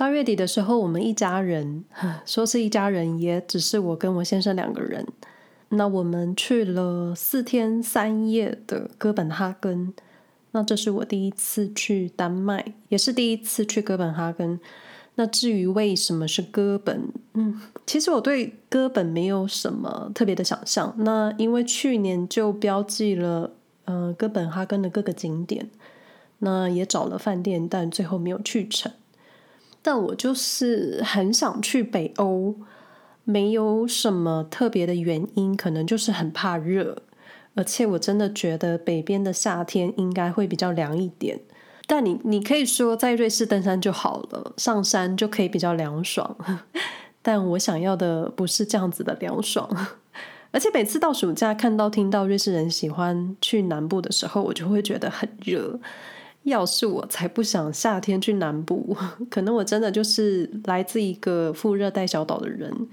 到月底的时候，我们一家人，说是一家人，也只是我跟我先生两个人。那我们去了四天三夜的哥本哈根。那这是我第一次去丹麦，也是第一次去哥本哈根。那至于为什么是哥本，嗯，其实我对哥本没有什么特别的想象。那因为去年就标记了，呃，哥本哈根的各个景点，那也找了饭店，但最后没有去成。但我就是很想去北欧，没有什么特别的原因，可能就是很怕热，而且我真的觉得北边的夏天应该会比较凉一点。但你你可以说在瑞士登山就好了，上山就可以比较凉爽。但我想要的不是这样子的凉爽，而且每次到暑假看到听到瑞士人喜欢去南部的时候，我就会觉得很热。要是我才不想夏天去南部，可能我真的就是来自一个副热带小岛的人，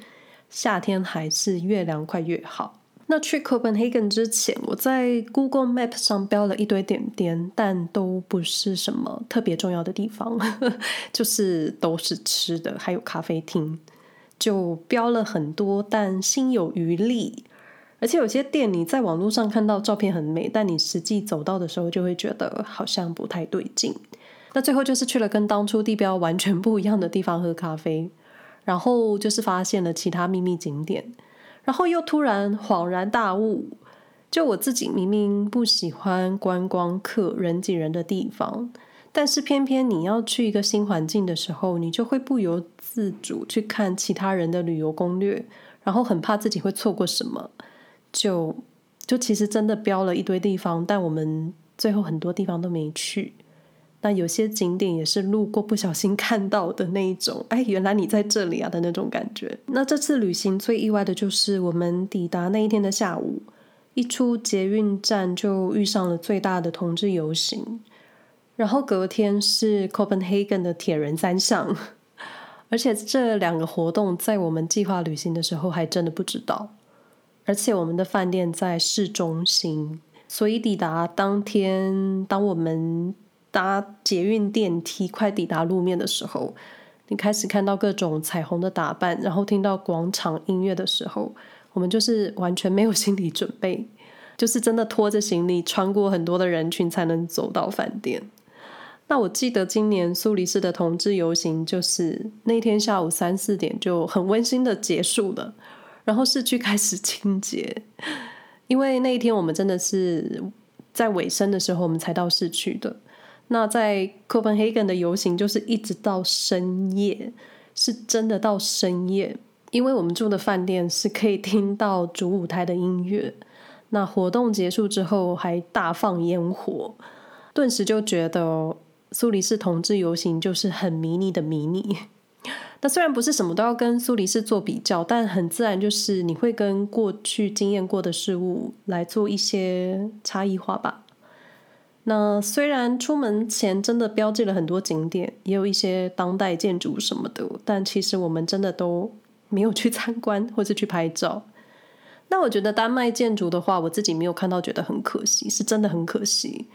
夏天还是越凉快越好。那去 Copenhagen 之前，我在 Google Map 上标了一堆点点，但都不是什么特别重要的地方，就是都是吃的，还有咖啡厅，就标了很多，但心有余力。而且有些店你在网络上看到照片很美，但你实际走到的时候就会觉得好像不太对劲。那最后就是去了跟当初地标完全不一样的地方喝咖啡，然后就是发现了其他秘密景点。然后又突然恍然大悟，就我自己明明不喜欢观光客人挤人的地方，但是偏偏你要去一个新环境的时候，你就会不由自主去看其他人的旅游攻略，然后很怕自己会错过什么，就就其实真的标了一堆地方，但我们最后很多地方都没去。那有些景点也是路过不小心看到的那一种，哎，原来你在这里啊的那种感觉。那这次旅行最意外的就是我们抵达那一天的下午，一出捷运站就遇上了最大的同志游行，然后隔天是 Copenhagen 的铁人三项，而且这两个活动在我们计划旅行的时候还真的不知道，而且我们的饭店在市中心，所以抵达当天，当我们搭捷运电梯快抵达路面的时候，你开始看到各种彩虹的打扮，然后听到广场音乐的时候，我们就是完全没有 心理准备，就是真的拖着行李穿过很多的人群才能走到饭店。那我记得今年苏黎世的同志游行，就是那天下午三四点就很温馨的结束了，然后市区开始清洁，因为那一天我们真的是在尾声的时候我们才到市区的。那在 Copenhagen 的游行就是一直到深夜，是真的到深夜，因为我们住的饭店是可以听到主舞台的音乐。那活动结束之后还大放烟火，顿时就觉得苏黎世同志游行就是很迷你的迷你。那虽然不是什么都要跟苏黎世做比较，但很自然就是你会跟过去经验过的事物来做一些差异化吧。那虽然出门前真的标记了很多景点，也有一些当代建筑什么的，但其实我们真的都没有去参观或是去拍照。那我觉得丹麦建筑的话，我自己没有看到，觉得很可惜，是真的很可惜。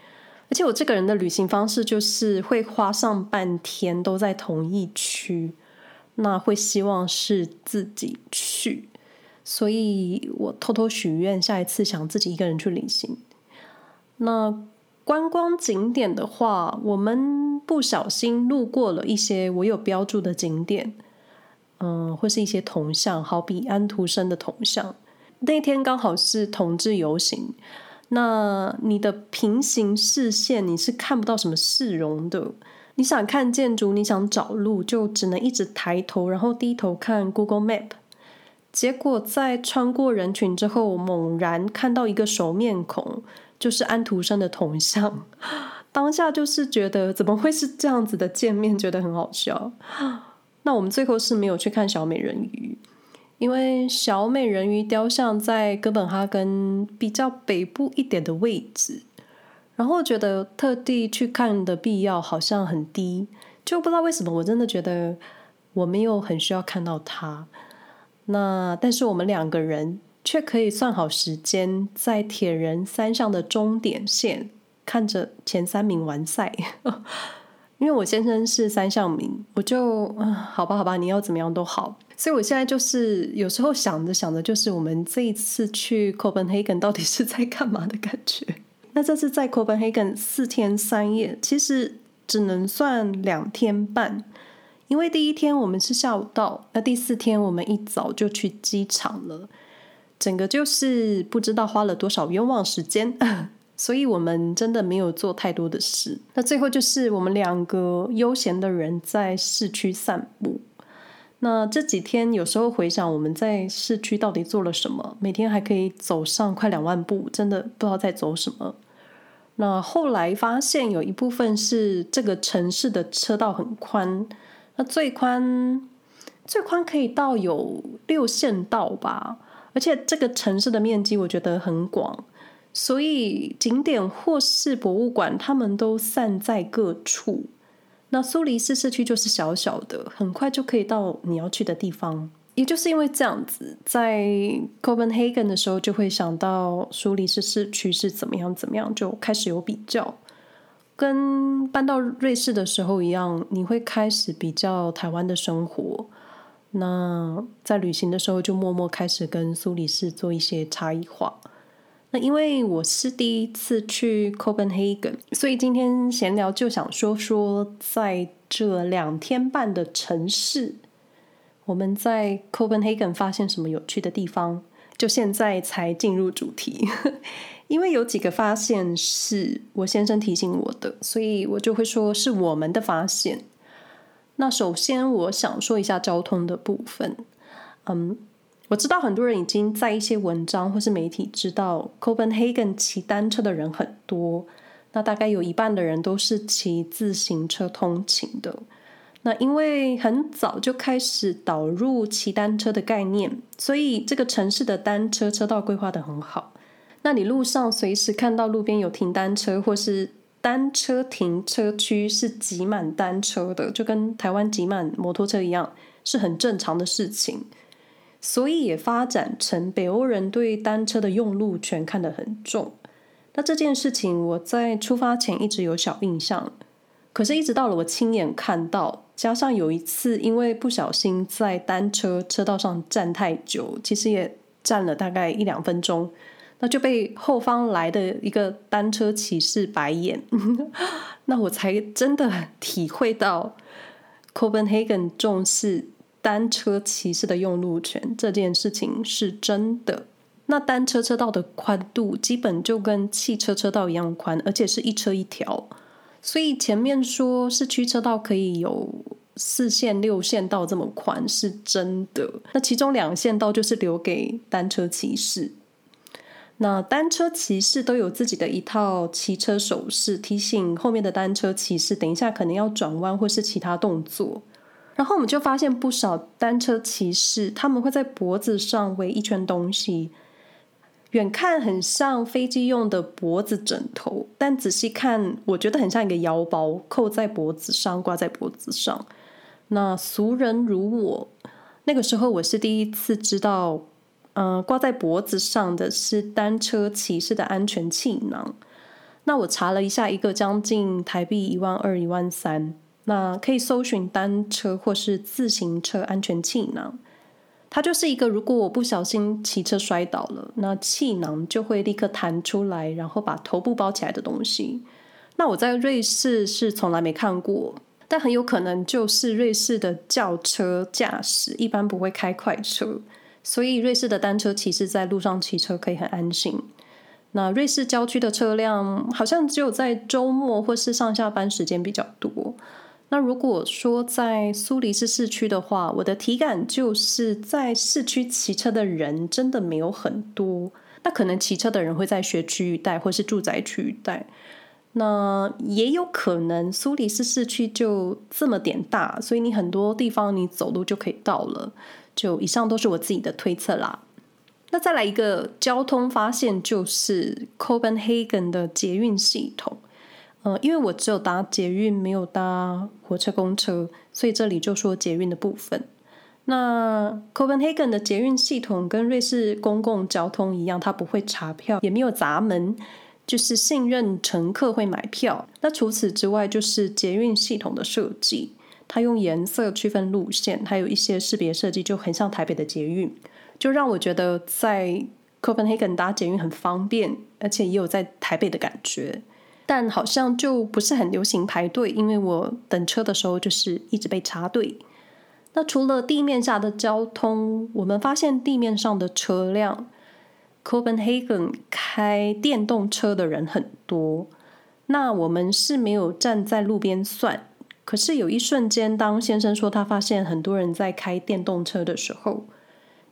而且我这个人的旅行方式就是会花上半天都在同一区，那会希望是自己去，所以我偷偷许愿，下一次想自己一个人去旅行。那。观光景点的话，我们不小心路过了一些我有标注的景点，嗯，或是一些铜像，好比安徒生的铜像。那天刚好是同志游行，那你的平行视线你是看不到什么市容的。你想看建筑，你想找路，就只能一直抬头，然后低头看 Google Map。结果在穿过人群之后，猛然看到一个熟面孔。就是安徒生的铜像，当下就是觉得怎么会是这样子的见面，觉得很好笑。那我们最后是没有去看小美人鱼，因为小美人鱼雕像在哥本哈根比较北部一点的位置，然后觉得特地去看的必要好像很低，就不知道为什么，我真的觉得我没有很需要看到他。那但是我们两个人。却可以算好时间，在铁人三项的终点线看着前三名完赛，因为我先生是三项名，我就啊，好吧，好吧，你要怎么样都好。所以我现在就是有时候想着想着，就是我们这一次去 Copenhagen 到底是在干嘛的感觉。那这次在 Copenhagen 四天三夜，其实只能算两天半，因为第一天我们是下午到，那第四天我们一早就去机场了，整个就是不知道花了多少冤枉时间。所以我们真的没有做太多的事。那最后就是我们两个悠闲的人在市区散步。那这几天有时候回想我们在市区到底做了什么，每天还可以走上快两万步，真的不知道在走什么。那后来发现有一部分是这个城市的车道很宽，那最宽最宽可以到有六线道吧，而且这个城市的面积我觉得很广。所以景点或是博物馆，他们都散在各处。那苏黎世市区就是小小的，很快就可以到你要去的地方。也就是因为这样子，在 Copenhagen 的时候，就会想到苏黎世市区是怎么样怎么样，就开始有比较。跟搬到瑞士的时候一样，你会开始比较台湾的生活。那在旅行的时候，就默默开始跟苏黎世做一些差异化。那因为我是第一次去 Copenhagen，所以今天闲聊就想说说，在这两天半的城市，我们在 Copenhagen 发现什么有趣的地方。就现在才进入主题，因为有几个发现是我先生提醒我的，所以我就会说是我们的发现。那首先我想说一下交通的部分，嗯。我知道很多人已经在一些文章或是媒体知道，Copenhagen 骑单车的人很多，那大概有一半的人都是骑自行车通勤的。那因为很早就开始导入骑单车的概念，所以这个城市的单车车道规划得很好。那你路上随时看到路边有停单车，或是单车停车区是挤满单车的，就跟台湾挤满摩托车一样，是很正常的事情。所以也发展成北欧人对单车的用路权看得很重。那这件事情我在出发前一直有小印象，可是一直到了我亲眼看到，加上有一次因为不小心在单车车道上站太久，其实也站了大概一两分钟，那就被后方来的一个单车骑士白眼，那我才真的体会到 Copenhagen 重视。单车骑士的用路权这件事情是真的。那单车车道的宽度基本就跟汽车车道一样宽，而且是一车一条。所以前面说市区车道可以有四线、六线道这么宽是真的。那其中两线道就是留给单车骑士。那单车骑士都有自己的一套骑车手势，提醒后面的单车骑士等一下可能要转弯或是其他动作。然后我们就发现不少单车骑士，他们会在脖子上围一圈东西，远看很像飞机用的脖子枕头，但仔细看，我觉得很像一个腰包，扣在脖子上，挂在脖子上。那俗人如我，那个时候我是第一次知道，呃，挂在脖子上的是单车骑士的安全气囊。那我查了一下，一个将近台币一万二、一万三。那可以搜寻单车或是自行车安全气囊，它就是一个，如果我不小心骑车摔倒了，那气囊就会立刻弹出来，然后把头部包起来的东西。那我在瑞士是从来没看过，但很有可能就是瑞士的轿车驾驶一般不会开快车，所以瑞士的单车骑士在路上骑车可以很安心。那瑞士郊区的车辆好像只有在周末或是上下班时间比较多。那如果说在苏黎世市区的话，我的体感就是在市区骑车的人真的没有很多。那可能骑车的人会在学区一带或是住宅区一带。那也有可能苏黎世市区就这么点大，所以你很多地方你走路就可以到了。就以上都是我自己的推测啦。那再来一个交通发现，就是 Copenhagen 的捷运系统。呃，因为我只有搭捷运，没有搭火车、公车，所以这里就说捷运的部分。那 Copenhagen 的捷运系统跟瑞士公共交通一样，它不会查票，也没有闸门，就是信任乘客会买票。那除此之外，就是捷运系统的设计，它用颜色区分路线，还有一些识别设计，就很像台北的捷运，就让我觉得在 Copenhagen 搭捷运很方便，而且也有在台北的感觉。但好像就不是很流行排队，因为我等车的时候就是一直被插队。那除了地面下的交通，我们发现地面上的车辆，Copenhagen 开电动车的人很多。那我们是没有站在路边算，可是有一瞬间，当先生说他发现很多人在开电动车的时候，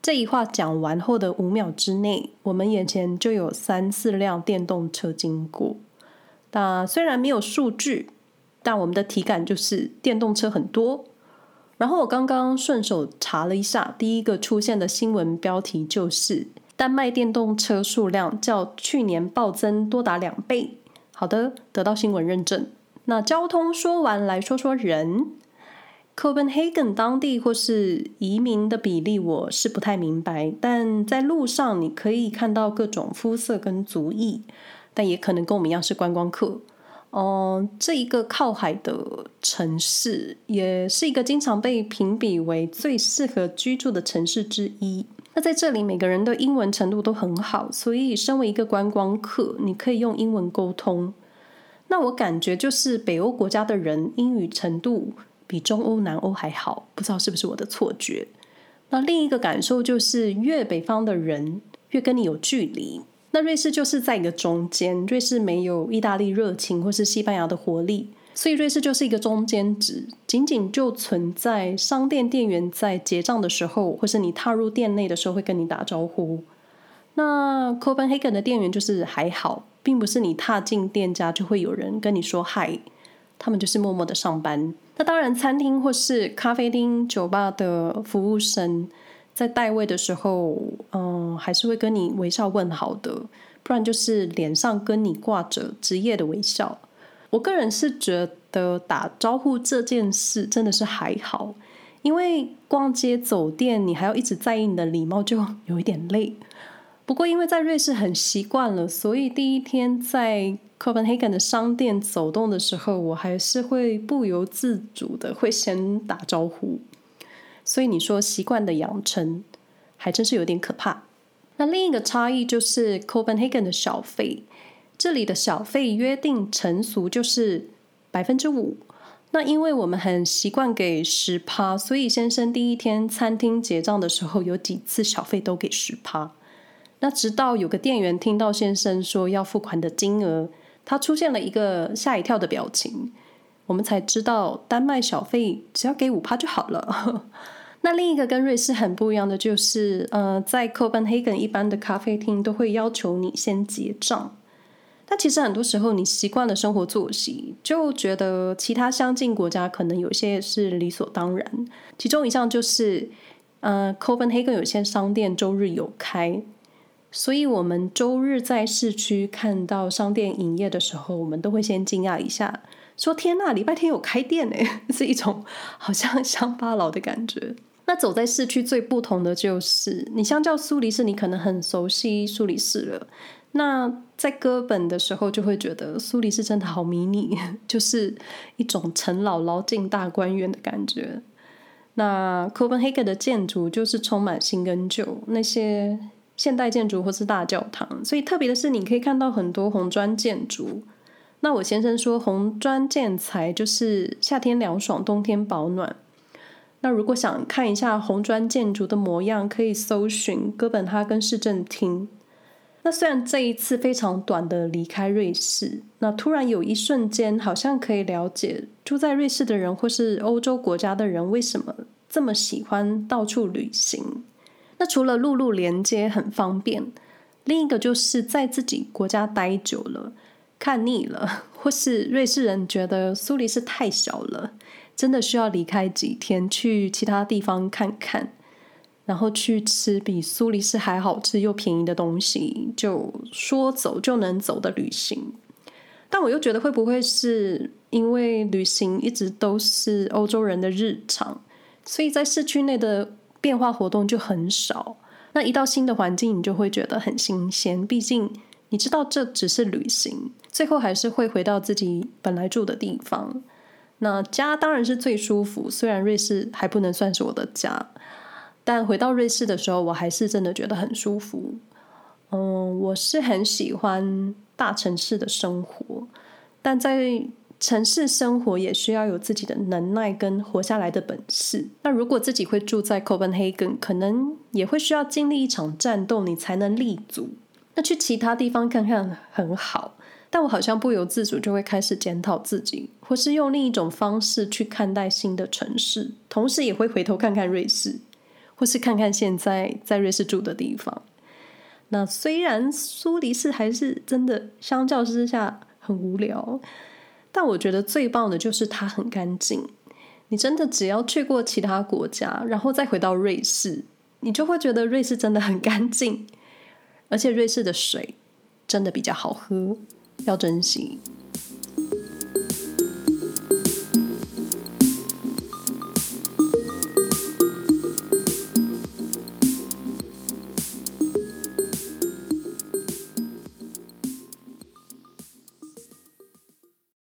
这一话讲完后的五秒之内，我们眼前就有三四辆电动车经过。那虽然没有数据，但我们的体感就是电动车很多。然后我刚刚顺手查了一下，第一个出现的新闻标题就是丹麦电动车数量较去年暴增多达两倍。好的，得到新闻认证。那交通说完，来说说人。Copenhagen 当地或是移民的比例我是不太明白，但在路上你可以看到各种肤色跟族裔，但也可能跟我们一样是观光客。嗯，这一个靠海的城市，也是一个经常被评比为最适合居住的城市之一。那在这里，每个人的英文程度都很好，所以身为一个观光客，你可以用英文沟通。那我感觉就是北欧国家的人英语程度比中欧、南欧还好，不知道是不是我的错觉。那另一个感受就是，越北方的人越跟你有距离。那瑞士就是在一个中间，瑞士没有意大利热情或是西班牙的活力，所以瑞士就是一个中间值，仅仅就存在商店店员在结账的时候，或是你踏入店内的时候会跟你打招呼。那 Copenhagen 的店员就是还好，并不是你踏进店家就会有人跟你说嗨，他们就是默默的上班。那当然，餐厅或是咖啡厅、酒吧的服务生。在带位的时候，嗯，还是会跟你微笑问好的，不然就是脸上跟你挂着职业的微笑。我个人是觉得打招呼这件事真的是还好，因为逛街走店你还要一直在意你的礼貌，就有一点累。不过因为在瑞士很习惯了，所以第一天在 Copenhagen 的商店走动的时候，我还是会不由自主的会先打招呼。所以你说习惯的养成，还真是有点可怕。那另一个差异就是 Copenhagen 的小费，这里的小费约定成俗就是百分之五。那因为我们很习惯给十趴，所以先生第一天餐厅结账的时候，有几次小费都给十趴。那直到有个店员听到先生说要付款的金额，他出现了一个吓一跳的表情，我们才知道丹麦小费只要给五趴就好了。那另一个跟瑞士很不一样的就是，呃，在 Copenhagen 一般的咖啡厅都会要求你先结账。但其实很多时候你习惯了生活作息，就觉得其他相近国家可能有些是理所当然。其中一项就是，呃，Copenhagen 有些商店周日有开，所以我们周日在市区看到商店营业的时候，我们都会先惊讶一下，说：“天呐，礼拜天有开店呢！” 是一种好像乡巴佬的感觉。那走在市区最不同的就是，你相较苏黎世，你可能很熟悉苏黎世了。那在哥本的时候，就会觉得苏黎世真的好迷你，就是一种陈姥姥进大观园的感觉。那 Copenhagen 的建筑就是充满新跟旧，那些现代建筑或是大教堂。所以特别的是，你可以看到很多红砖建筑。那我先生说，红砖建材就是夏天凉爽，冬天保暖。那如果想看一下红砖建筑的模样，可以搜寻哥本哈根市政厅。那虽然这一次非常短的离开瑞士，那突然有一瞬间，好像可以了解住在瑞士的人或是欧洲国家的人为什么这么喜欢到处旅行。那除了陆路连接很方便，另一个就是在自己国家待久了，看腻了，或是瑞士人觉得苏黎世太小了。真的需要离开几天，去其他地方看看，然后去吃比苏黎世还好吃又便宜的东西，就说走就能走的旅行。但我又觉得，会不会是因为旅行一直都是欧洲人的日常，所以在市区内的变化活动就很少。那一到新的环境，你就会觉得很新鲜。毕竟你知道这只是旅行，最后还是会回到自己本来住的地方。那家当然是最舒服，虽然瑞士还不能算是我的家，但回到瑞士的时候，我还是真的觉得很舒服。嗯，我是很喜欢大城市的生活，但在城市生活也需要有自己的能耐跟活下来的本事。那如果自己会住在 Copenhagen，可能也会需要经历一场战斗，你才能立足。那去其他地方看看很好，但我好像不由自主就会开始检讨自己，或是用另一种方式去看待新的城市，同时也会回头看看瑞士，或是看看现在在瑞士住的地方。那虽然苏黎世还是真的相较之下很无聊。但我觉得最棒的就是它很干净。你真的只要去过其他国家，然后再回到瑞士，你就会觉得瑞士真的很干净，而且瑞士的水真的比较好喝，要珍惜。